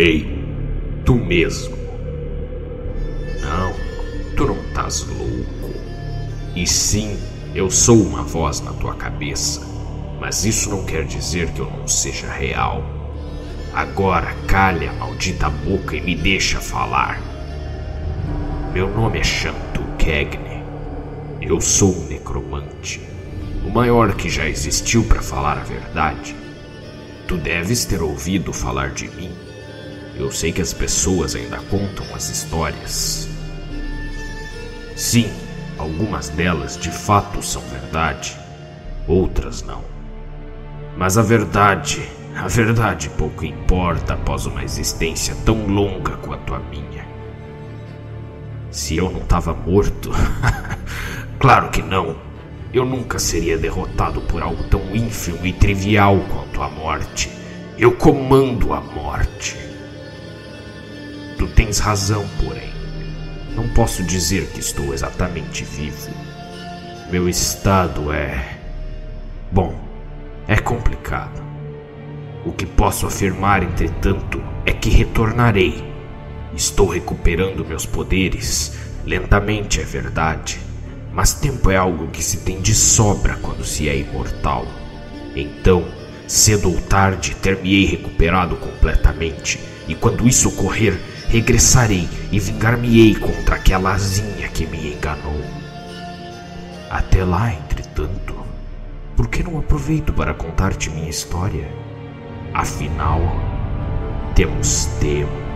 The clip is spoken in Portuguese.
Ei, tu mesmo. Não, tu não estás louco. E sim, eu sou uma voz na tua cabeça, mas isso não quer dizer que eu não seja real. Agora calha a maldita boca e me deixa falar. Meu nome é Shantu Kegne. Eu sou um necromante, o maior que já existiu para falar a verdade. Tu deves ter ouvido falar de mim. Eu sei que as pessoas ainda contam as histórias. Sim, algumas delas de fato são verdade, outras não. Mas a verdade, a verdade pouco importa após uma existência tão longa quanto a minha. Se eu não estava morto? claro que não. Eu nunca seria derrotado por algo tão ínfimo e trivial quanto a morte. Eu comando a morte. Tens razão, porém. Não posso dizer que estou exatamente vivo. Meu estado é. Bom, é complicado. O que posso afirmar, entretanto, é que retornarei. Estou recuperando meus poderes. Lentamente, é verdade. Mas tempo é algo que se tem de sobra quando se é imortal. Então, cedo ou tarde, ter-me-ei recuperado completamente. E quando isso ocorrer, regressarei e vingar-me-ei contra aquela asinha que me enganou. Até lá, entretanto, por que não aproveito para contar-te minha história? Afinal, temos tempo.